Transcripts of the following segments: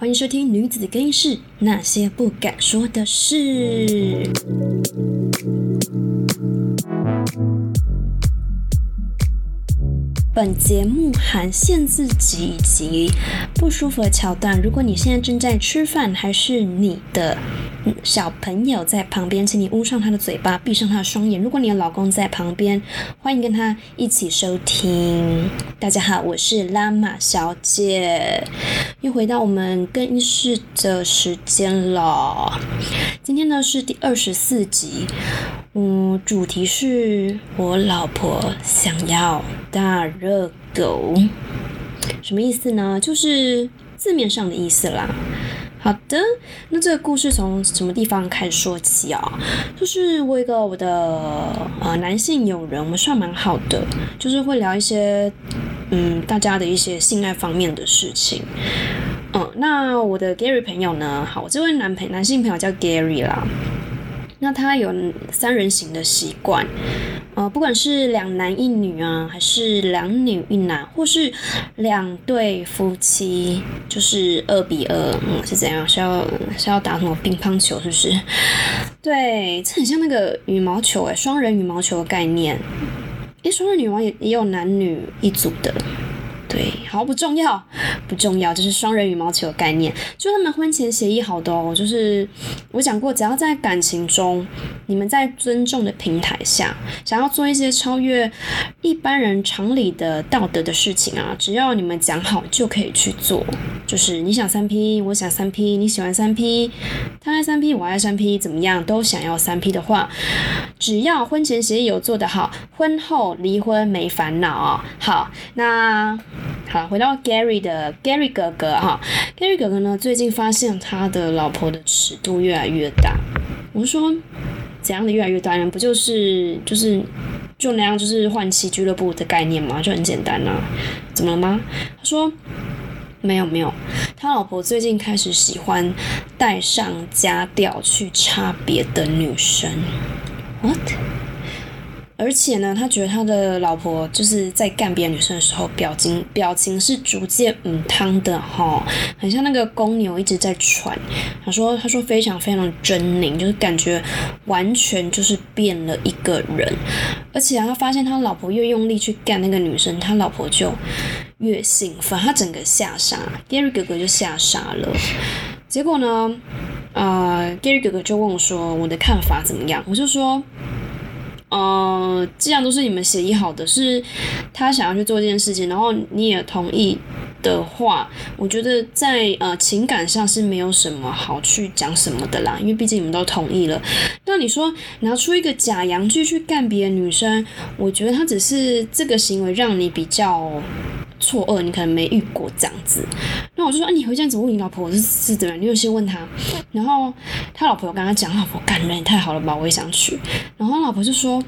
欢迎收听《女子的更衣室》，那些不敢说的事。本节目含限制级以及不舒服的桥段。如果你现在正在吃饭，还是你的小朋友在旁边，请你捂上他的嘴巴，闭上他的双眼。如果你的老公在旁边，欢迎跟他一起收听。大家好，我是拉玛小姐，又回到我们更衣室的时间了。今天呢是第二十四集。嗯，主题是我老婆想要大热狗，什么意思呢？就是字面上的意思啦。好的，那这个故事从什么地方开始说起啊？就是我一个我的呃男性友人，我们算蛮好的，就是会聊一些嗯大家的一些性爱方面的事情。嗯，那我的 Gary 朋友呢？好，这位男朋男性朋友叫 Gary 啦。那他有三人行的习惯，呃，不管是两男一女啊，还是两女一男，或是两对夫妻，就是二比二，嗯，是怎样？是要是要打什么乒乓球？是不是？对，这很像那个羽毛球诶，双人羽毛球的概念。诶，双人女王也也有男女一组的。对，好不重要，不重要，这是双人羽毛球的概念，就他们婚前协议好的哦，就是我讲过，只要在感情中，你们在尊重的平台下，想要做一些超越一般人常理的道德的事情啊，只要你们讲好就可以去做，就是你想三 P，我想三 P，你喜欢三 P，他爱三 P，我爱三 P，怎么样都想要三 P 的话，只要婚前协议有做得好，婚后离婚没烦恼。好，那。好，回到 Gary 的 Gary 哥哥哈，Gary 哥哥呢，最近发现他的老婆的尺度越来越大。我说怎样的越来越大呢？不就是就是就那样，就是换妻俱乐部的概念吗？就很简单啊，怎么了吗？他说没有没有，他老婆最近开始喜欢带上家调去插别的女生。What？而且呢，他觉得他的老婆就是在干别的女生的时候，表情表情是逐渐嗯汤的哈，很像那个公牛一直在喘。他说他说非常非常狰狞，就是感觉完全就是变了一个人。而且啊他发现他老婆越用力去干那个女生，他老婆就越兴奋，他整个吓傻，Gary 哥哥就吓傻了。结果呢，呃，Gary 哥哥就问我说我的看法怎么样？我就说。呃，既然都是你们协议好的，是他想要去做这件事情，然后你也同意的话，我觉得在呃情感上是没有什么好去讲什么的啦，因为毕竟你们都同意了。那你说拿出一个假洋具去干别的女生，我觉得他只是这个行为让你比较。错愕，你可能没遇过这样子，那我就说，啊，你回家怎么问你老婆是是怎么样？你有先问他，然后他老婆有跟他讲，老婆干人也太好了吧，我也想去。然后老婆就说，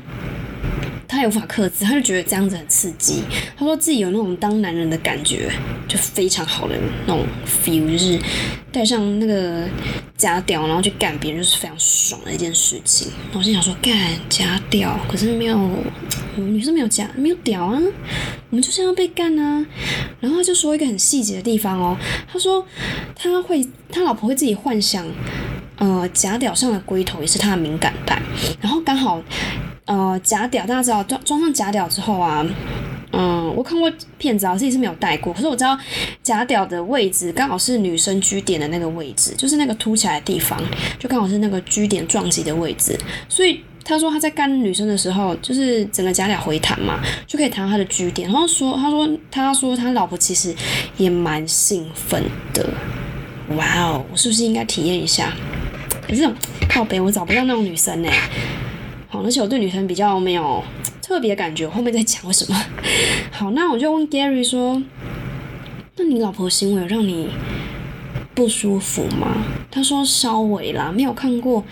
他无法克制，他就觉得这样子很刺激，他说自己有那种当男人的感觉，就非常好的那种 feel，就是带上那个假屌，然后去干别人，就是非常爽的一件事情。我心想说，干假屌，可是没有。女生没有假，没有屌啊，我们就是要被干啊。然后他就说一个很细节的地方哦，他说他会，他老婆会自己幻想，呃，假屌上的龟头也是他的敏感带。然后刚好，呃，假屌大家知道装装上假屌之后啊，嗯，我看过片子啊，自己是没有戴过，可是我知道假屌的位置刚好是女生居点的那个位置，就是那个凸起来的地方，就刚好是那个居点撞击的位置，所以。他说他在干女生的时候，就是整个假屌回弹嘛，就可以弹到他的据点。然后说，他说他说他老婆其实也蛮兴奋的。哇哦，我是不是应该体验一下？可是靠北，我找不到那种女生呢。好，而且我对女生比较没有特别感觉，后面再讲为什么。好，那我就问 Gary 说，那你老婆行为让你？不舒服吗？他说稍微啦，没有看过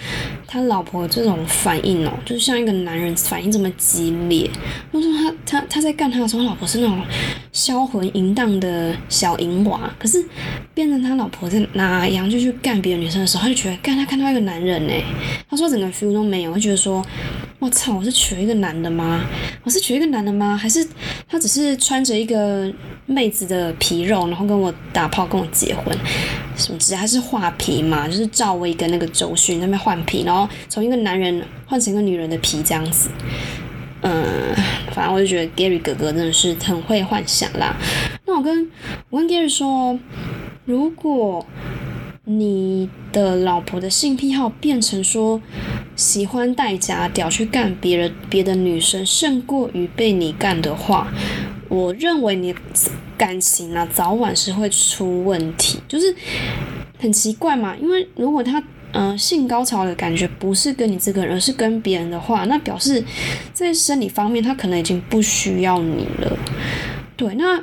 他老婆这种反应哦，就是像一个男人反应这么激烈。他说他他在干他的时候，他老婆是那种销魂淫荡的小淫娃，可是变成他老婆在拿洋就去干别的女生的时候，他就觉得干他看到一个男人呢。他说整个 feel 都没有，他觉得说我操，我是娶一个男的吗？我是娶一个男的吗？还是他只是穿着一个妹子的皮肉，然后跟我打炮，跟我结婚？什么之类？还是画皮嘛？就是赵薇跟那个周迅那边换皮，然后从一个男人换成一个女人的皮这样子。嗯，反正我就觉得 Gary 哥哥真的是很会幻想啦。那我跟我跟 Gary 说，如果你的老婆的性癖好变成说喜欢带假屌去干别人别的女生，胜过于被你干的话，我认为你感情啊早晚是会出问题。就是很奇怪嘛，因为如果他。嗯，性高潮的感觉不是跟你这个人，而是跟别人的话，那表示在生理方面他可能已经不需要你了。对，那，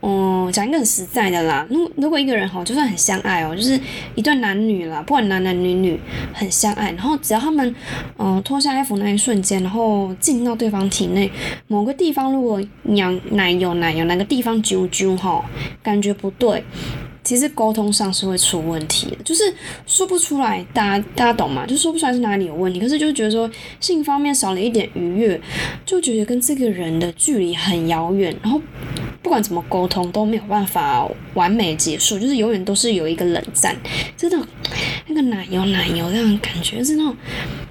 嗯，讲一个很实在的啦，如如果一个人哈，就算很相爱哦，就是一对男女啦，不管男男女女很相爱，然后只要他们嗯脱下衣服那一瞬间，然后进到对方体内某个地方，如果娘奶油奶油哪个地方啾啾哈，感觉不对。其实沟通上是会出问题的，就是说不出来，大家大家懂吗？就说不出来是哪里有问题，可是就觉得说性方面少了一点愉悦，就觉得跟这个人的距离很遥远，然后不管怎么沟通都没有办法完美结束，就是永远都是有一个冷战，真的那个奶油奶油这样感觉是那种。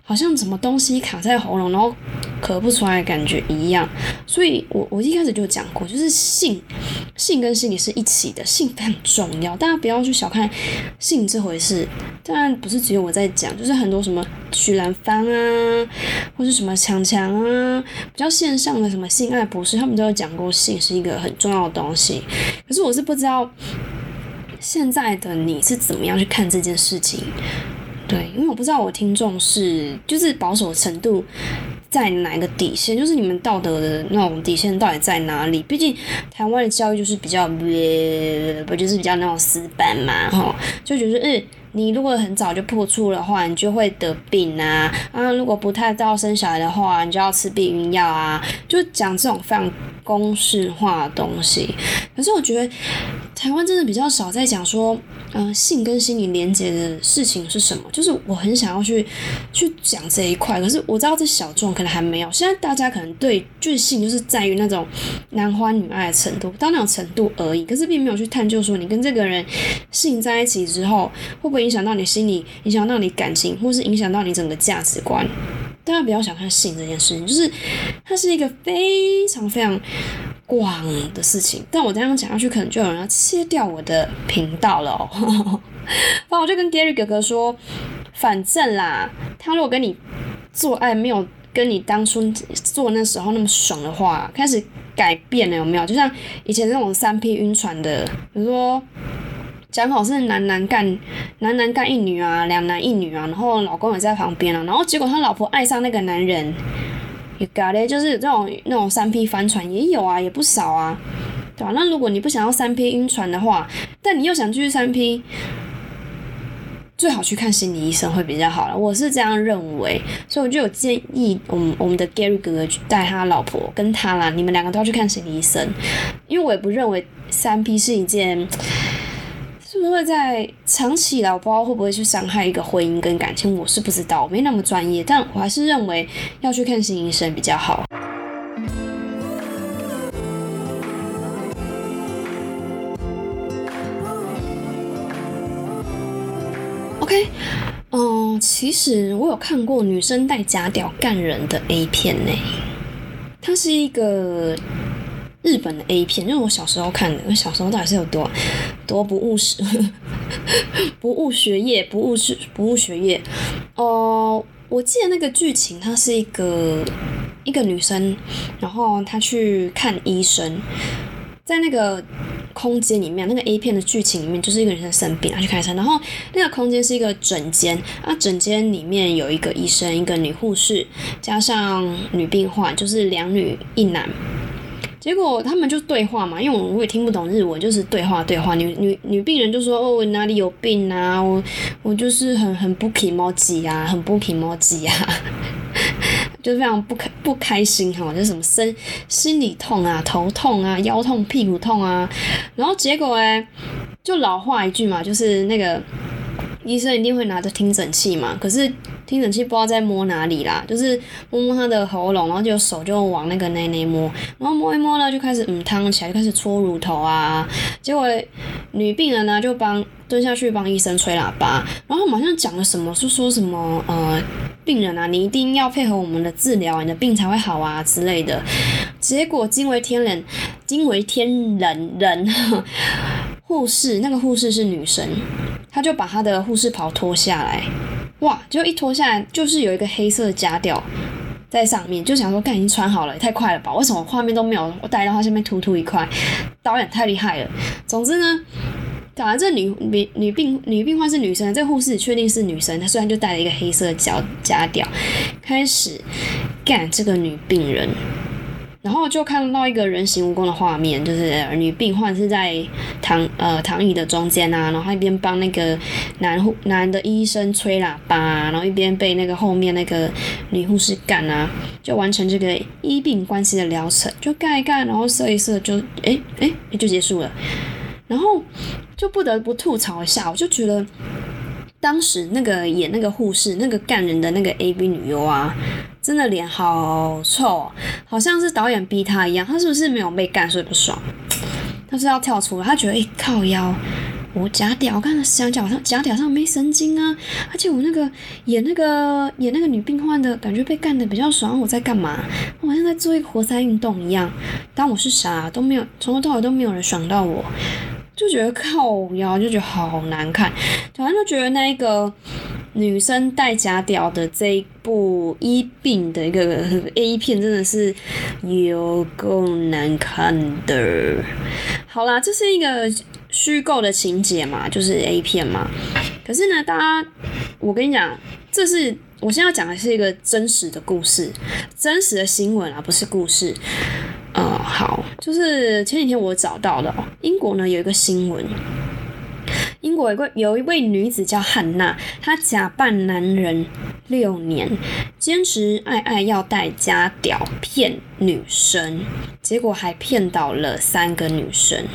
好像什么东西卡在喉咙，然后咳不出来的感觉一样。所以我我一开始就讲过，就是性，性跟心理是一起的，性非常重要，大家不要去小看性这回事。当然不是只有我在讲，就是很多什么许兰芳啊，或是什么强强啊，比较线上的什么性爱博士，他们都有讲过性是一个很重要的东西。可是我是不知道现在的你是怎么样去看这件事情。对，因为我不知道我听众是就是保守程度在哪个底线，就是你们道德的那种底线到底在哪里？毕竟台湾的教育就是比较，不就是比较那种死板嘛，哈，就觉得嗯。你如果很早就破处的话，你就会得病啊！啊，如果不太早生小孩的话，你就要吃避孕药啊！就讲这种非常公式化的东西。可是我觉得台湾真的比较少在讲说，嗯，性跟心理连接的事情是什么？就是我很想要去去讲这一块。可是我知道这小众可能还没有。现在大家可能对就是性就是在于那种男欢女爱的程度，到那种程度而已。可是并没有去探究说，你跟这个人性在一起之后，会不会？影响到你心理，影响到你感情，或是影响到你整个价值观。大家不要小看性这件事情，就是它是一个非常非常广的事情。但我这样讲下去，可能就有人要切掉我的频道了哦。然后我就跟 Gary 哥哥说，反正啦，他如果跟你做爱没有跟你当初做那时候那么爽的话，开始改变了有没有？就像以前那种三 P 晕船的，比如说。讲好是男男干，男男干一女啊，两男一女啊，然后老公也在旁边啊，然后结果他老婆爱上那个男人，也搞嘞，就是这种那种三 P 翻船也有啊，也不少啊，对吧？那如果你不想要三 P 晕船的话，但你又想继续三 P，最好去看心理医生会比较好了，我是这样认为，所以我就有建议，我们我们的 Gary 哥哥去带他老婆跟他啦，你们两个都要去看心理医生，因为我也不认为三 P 是一件。是不会在长期来，我不知道会不会去伤害一个婚姻跟感情，我是不知道，我没那么专业，但我还是认为要去看心理医生比较好。OK，嗯，其实我有看过女生带假屌干人的 A 片呢，它是一个。日本的 A 片，就是我小时候看的。我小时候到底是有多多 不务实，不务学业，不务是不务学业。哦，我记得那个剧情，它是一个一个女生，然后她去看医生，在那个空间里面，那个 A 片的剧情里面，就是一个女生生病，她去看医生，然后那个空间是一个诊间，啊，诊间里面有一个医生，一个女护士，加上女病患，就是两女一男。结果他们就对话嘛，因为我我也听不懂日文，就是对话对话。女女女病人就说：“哦，我哪里有病啊？我我就是很很不皮毛急啊，很不皮毛急啊，就是非常不开不开心哈，就是什么身心里痛啊，头痛啊，腰痛，屁股痛啊。然后结果哎，就老话一句嘛，就是那个医生一定会拿着听诊器嘛，可是听诊器不知道在摸哪里啦，就是摸摸他的喉咙，然后就手就往那个内内摸，然后摸一摸呢，就开始嗯烫起来，就开始搓乳头啊。结果女病人呢就帮蹲下去帮医生吹喇叭，然后马上讲了什么，是说什么呃病人啊，你一定要配合我们的治疗，你的病才会好啊之类的。结果惊为天人，惊为天人人，护士那个护士是女生。她就把她的护士袍脱下来，哇！就一脱下来，就是有一个黑色的夹吊在上面，就想说，干已经穿好了，也太快了吧？为什么画面都没有我带到他下面突突一块？导演太厉害了。总之呢，讲完这女女女病女病患是女生，这护士确定是女生，她虽然就戴了一个黑色的夹夹吊，开始干这个女病人。然后就看到一个人形蜈蚣的画面，就是女病患是在躺呃躺椅的中间啊，然后一边帮那个男护男的医生吹喇叭，然后一边被那个后面那个女护士干啊，就完成这个医病关系的疗程，就干一干，然后射一射，就哎哎就结束了。然后就不得不吐槽一下，我就觉得。当时那个演那个护士那个干人的那个 A B 女优啊，真的脸好臭，好像是导演逼他一样。他是不是没有被干所以不爽？他是要跳出来，他觉得哎靠腰，我假屌，我看想脚上假屌上没神经啊！而且我那个演那个演那个女病患的感觉被干的比较爽，我在干嘛？我好像在做一个活塞运动一样。当我是啥都没有，从头到尾都没有人爽到我。就觉得靠腰，就觉得好难看，反正就觉得那一个女生戴假屌的这一部医病的一个 A 片真的是有够难看的。好啦，这是一个虚构的情节嘛，就是 A 片嘛。可是呢，大家，我跟你讲，这是我现在要讲的是一个真实的故事，真实的新闻啊，不是故事。嗯，好，就是前几天我找到的哦。英国呢有一个新闻，英国有一位女子叫汉娜，她假扮男人六年，坚持爱爱要带家屌骗女生，结果还骗到了三个女生。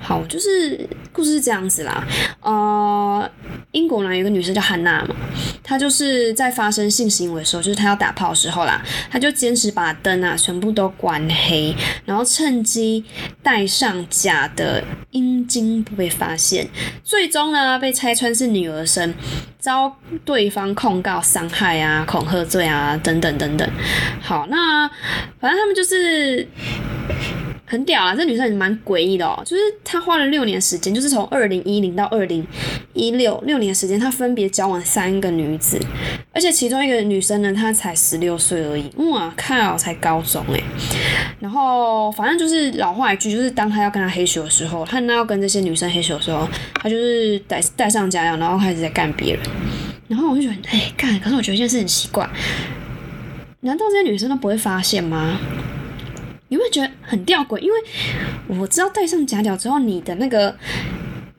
好，就是故事是这样子啦。呃，英国呢有个女生叫汉娜嘛，她就是在发生性行为的时候，就是她要打炮的时候啦，她就坚持把灯啊全部都关黑，然后趁机戴上假的阴茎不被发现，最终呢被拆穿是女儿身，遭对方控告伤害啊、恐吓罪啊等等等等。好，那反正他们就是。很屌啊！这女生也蛮诡异的哦，就是她花了六年时间，就是从二零一零到二零一六六年时间，她分别交往三个女子，而且其中一个女生呢，她才十六岁而已，哇靠，才高中哎。然后反正就是老话一句，就是当他要跟她黑咻的时候，他那要跟这些女生黑咻的时候，他就是带带上家药，然后开始在干别人。然后我就觉得，哎干，可是我觉得一件事很奇怪，难道这些女生都不会发现吗？你会觉得很吊诡，因为我知道戴上假屌之后，你的那个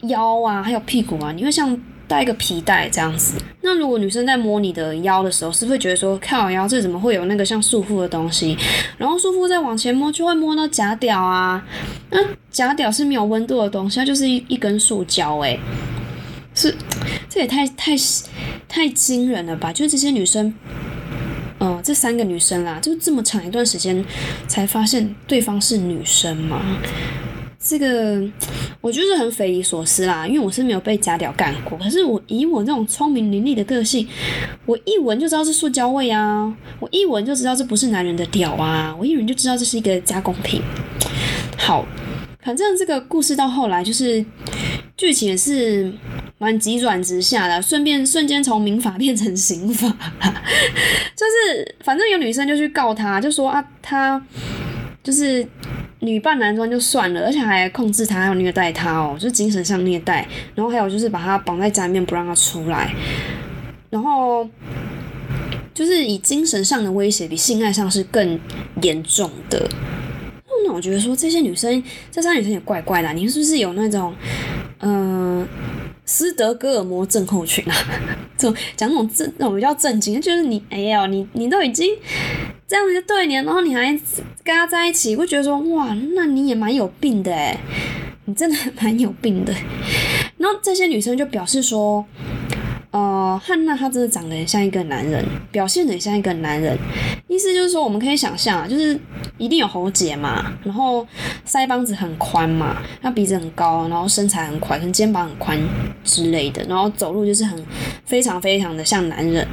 腰啊，还有屁股啊，你会像带一个皮带这样子。那如果女生在摸你的腰的时候，是会觉得说，靠腰这怎么会有那个像束缚的东西？然后束缚再往前摸，就会摸到假屌啊。那假屌是没有温度的东西，它就是一一根塑胶，诶，是这也太太太惊人了吧？就是这些女生。嗯，这三个女生啦，就这么长一段时间才发现对方是女生吗？这个我就是很匪夷所思啦，因为我是没有被假屌干过。可是我以我这种聪明伶俐的个性，我一闻就知道是塑胶味啊，我一闻就知道这不是男人的屌啊，我一闻就知道这是一个加工品。好，反正这个故事到后来就是剧情也是。蛮急转直下的，顺便瞬间从民法变成刑法，反正有女生就去告他，就说啊，他就是女扮男装就算了，而且还控制他，还有虐待他哦，就是精神上虐待，然后还有就是把他绑在家里面不让他出来，然后就是以精神上的威胁比性爱上是更严重的。那我觉得说这些女生，这三女生也怪怪的，你是不是有那种嗯？斯德哥尔摩症候群啊，这种讲那种正那种比较正经，就是你哎呀，你你都已经这样子对你，然后你还跟他在一起，会觉得说哇，那你也蛮有病的哎，你真的蛮有病的。然后这些女生就表示说，呃，汉娜她真的长得很像一个男人，表现得很像一个男人。意思就是说，我们可以想象啊，就是一定有喉结嘛，然后腮帮子很宽嘛，那鼻子很高，然后身材很宽，跟肩膀很宽之类的，然后走路就是很非常非常的像男人，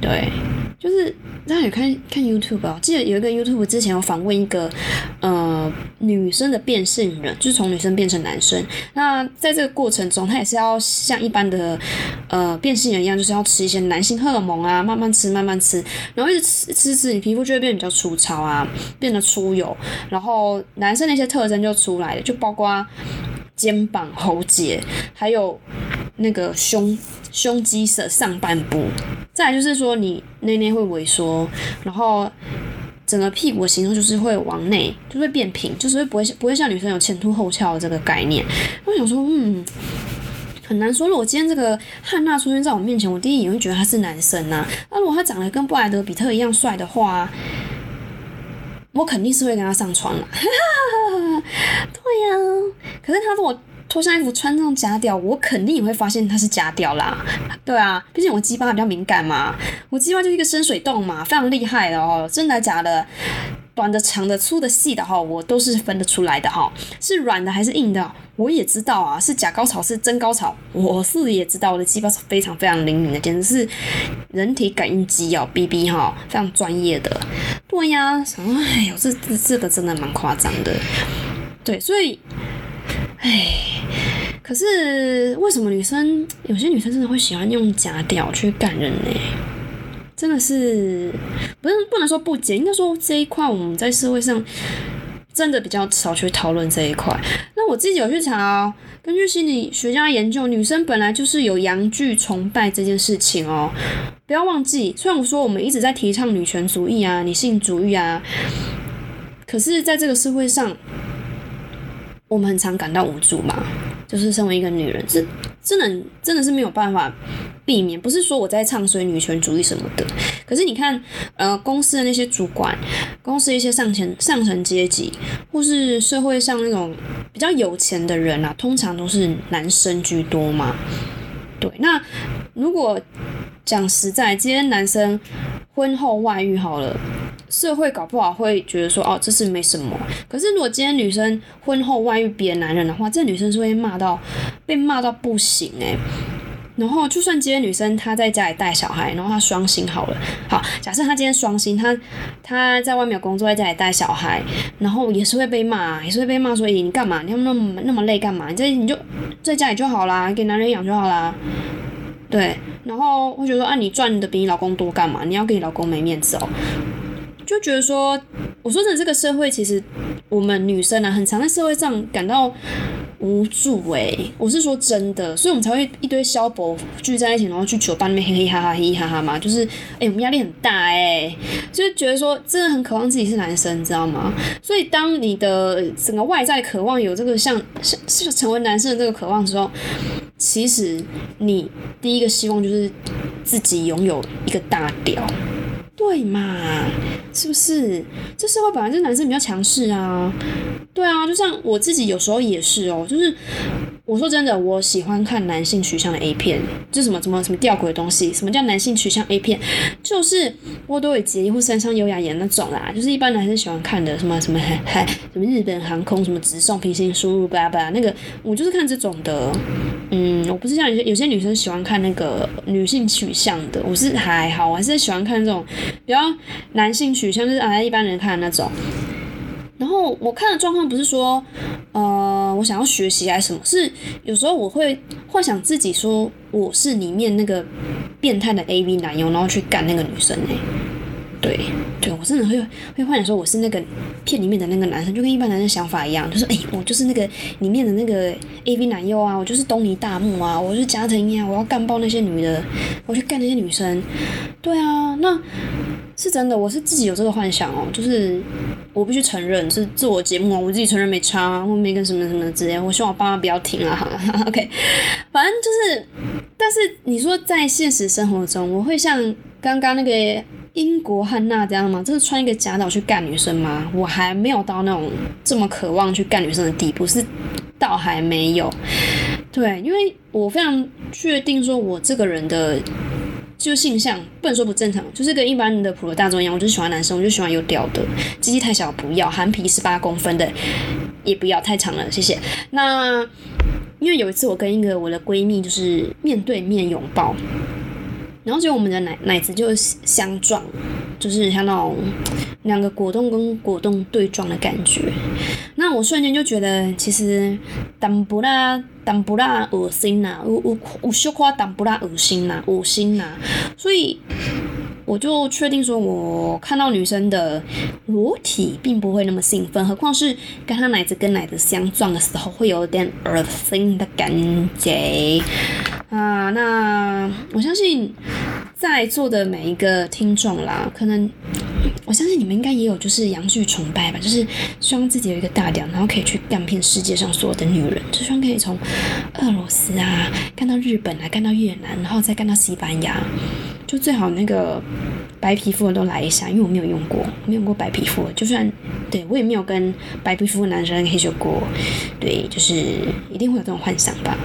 对，就是大家有看看 YouTube 啊？记得有一个 YouTube 之前有访问一个呃女生的变性人，就是从女生变成男生。那在这个过程中，他也是要像一般的呃变性人一样，就是要吃一些男性荷尔蒙啊，慢慢吃，慢慢吃，然后一直吃吃吃，你皮肤就会变比较粗糙啊，变得出油，然后男生那些特征就出来了，就包括肩膀、喉结，还有那个胸胸肌的上半部。再来就是说，你内内会萎缩，然后整个屁股的形状就是会往内，就会变平，就是会不会不会像女生有前凸后翘这个概念。我想说，嗯，很难说。如果今天这个汉娜出现在我面前，我第一眼会觉得他是男生呐。那如果他长得跟布莱德比特一样帅的话，我肯定是会跟他上床了。对呀，可是他如果脱下衣服穿上假屌，我肯定也会发现它是假屌啦。对啊，毕竟我鸡巴比较敏感嘛，我鸡巴就是一个深水洞嘛，非常厉害的哦，真的假的，短的、长的、粗的、细的哈，我都是分得出来的哈。是软的还是硬的，我也知道啊。是假高潮是真高潮，我是也知道。我的鸡巴是非常非常灵敏的，简直是人体感应机哦，B B 哈，非常专业的。对呀，什么哎呦，这这这个真的蛮夸张的。对，所以。哎，可是为什么女生有些女生真的会喜欢用假屌去感人呢？真的是不是不能说不解，应该说这一块我们在社会上真的比较少去讨论这一块。那我自己有去查哦，根据心理学家研究，女生本来就是有阳具崇拜这件事情哦。不要忘记，虽然我说我们一直在提倡女权主义啊、女性主义啊，可是在这个社会上。我们很常感到无助嘛，就是身为一个女人，这真的真的是没有办法避免。不是说我在唱衰女权主义什么的，可是你看，呃，公司的那些主管，公司一些上层上层阶级，或是社会上那种比较有钱的人啊，通常都是男生居多嘛。对，那如果讲实在，今天男生婚后外遇好了。社会搞不好会觉得说，哦，这是没什么。可是如果今天女生婚后外遇别的男人的话，这女生是会骂到被骂到不行诶。然后就算今天女生她在家里带小孩，然后她双薪好了，好，假设她今天双薪，她她在外面有工作，在家里带小孩，然后也是会被骂，也是会被骂说，咦，你干嘛？你要那么那么累干嘛？你在你就在家里就好啦，给男人养就好啦。对，然后会觉得说，啊，你赚的比你老公多干嘛？你要给你老公没面子哦。就觉得说，我说的这个社会其实我们女生啊，很常在社会上感到无助哎，我是说真的，所以我们才会一堆萧伯聚在一起，然后去酒吧那边嘿嘿哈哈嘿嘿哈哈嘛，就是哎，我们压力很大哎，就是觉得说真的很渴望自己是男生，你知道吗？所以当你的整个外在渴望有这个像像是成为男生的这个渴望之后，其实你第一个希望就是自己拥有一个大屌。对嘛，是不是？这社会本来就男生比较强势啊。对啊，就像我自己有时候也是哦，就是我说真的，我喜欢看男性取向的 A 片，就什么什么什么吊诡的东西。什么叫男性取向 A 片？就是波多野结衣或山上优雅演那种啦，就是一般男生喜欢看的，什么什么还还什么日本航空什么直送平行输入巴拉巴拉那个，我就是看这种的。嗯，我不是像有些有些女生喜欢看那个女性取向的，我是还好，我还是喜欢看这种比较男性取向，就是啊一般人看的那种。然后我看的状况不是说，呃，我想要学习还是什么，是有时候我会幻想自己说我是里面那个变态的 AV 男优，然后去干那个女生呢。对，对我真的会会幻想说我是那个片里面的那个男生，就跟一般男生想法一样，就是哎，我就是那个里面的那个 A V 男优啊，我就是东尼大木啊，我是加藤鹰啊，我要干爆那些女的，我去干那些女生。对啊，那是真的，我是自己有这个幻想哦，就是我必须承认是自我节目啊，我自己承认没差，或没跟什么什么之类，我希望我爸妈不要听啊哈，OK，反正就是，但是你说在现实生活中，我会像刚刚那个。英国汉娜这样吗？就是穿一个假岛去干女生吗？我还没有到那种这么渴望去干女生的地步，是倒还没有。对，因为我非常确定说，我这个人的就性向不能说不正常，就是跟一般的普罗大众一样，我就喜欢男生，我就喜欢有屌的，鸡鸡太小不要，含皮十八公分的也不要太长了，谢谢。那因为有一次我跟一个我的闺蜜就是面对面拥抱。然后结果我们的奶奶子就相撞，就是像那种两个果冻跟果冻对撞的感觉。我瞬间就觉得，其实当不啦，当不啦恶心呐，我我我羞夸当不啦恶心呐，恶心呐。所以我就确定说，我看到女生的裸体并不会那么兴奋，何况是跟她奶子跟奶子相撞的时候，会有点恶心的感觉。啊，那我相信在座的每一个听众啦，可能我相信你们应该也有就是阳具崇拜吧，就是希望自己有一个大屌，然后可以去干遍世界上所有的女人，就希望可以从俄罗斯啊干到日本啊，干到越南，然后再干到西班牙，就最好那个白皮肤的都来一下，因为我没有用过，没有用过白皮肤，就算对我也没有跟白皮肤的男生黑手过，对，就是一定会有这种幻想吧。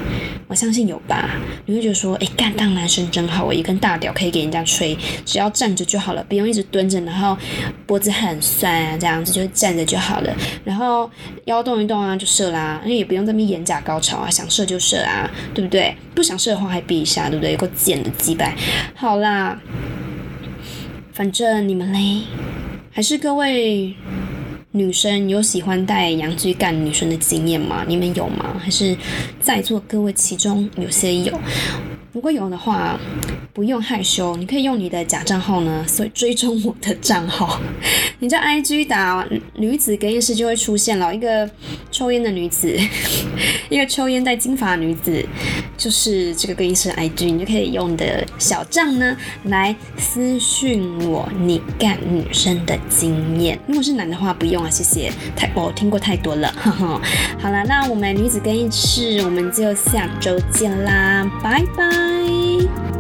我相信有吧？你会觉得说，哎，干当男生真好，我一根大屌可以给人家吹，只要站着就好了，不用一直蹲着，然后脖子很酸啊，这样子就站着就好了，然后腰动一动啊就射啦，那也不用这么眼假高潮啊，想射就射啊，对不对？不想射的话还避一下，对不对？有个贱的鸡掰，好啦，反正你们嘞，还是各位。女生有喜欢带阳具干女生的经验吗？你们有吗？还是在座各位其中有些有？如果有的话，不用害羞，你可以用你的假账号呢，所以追踪我的账号。你在 IG 打女子更衣室就会出现了，一个抽烟的女子，一个抽烟带金发女子，就是这个更衣室 IG，你就可以用你的小账呢来私讯我你干女生的经验。如果是男的话不用啊，谢谢，太我听过太多了。好了，那我们女子更衣室我们就下周见啦，拜拜。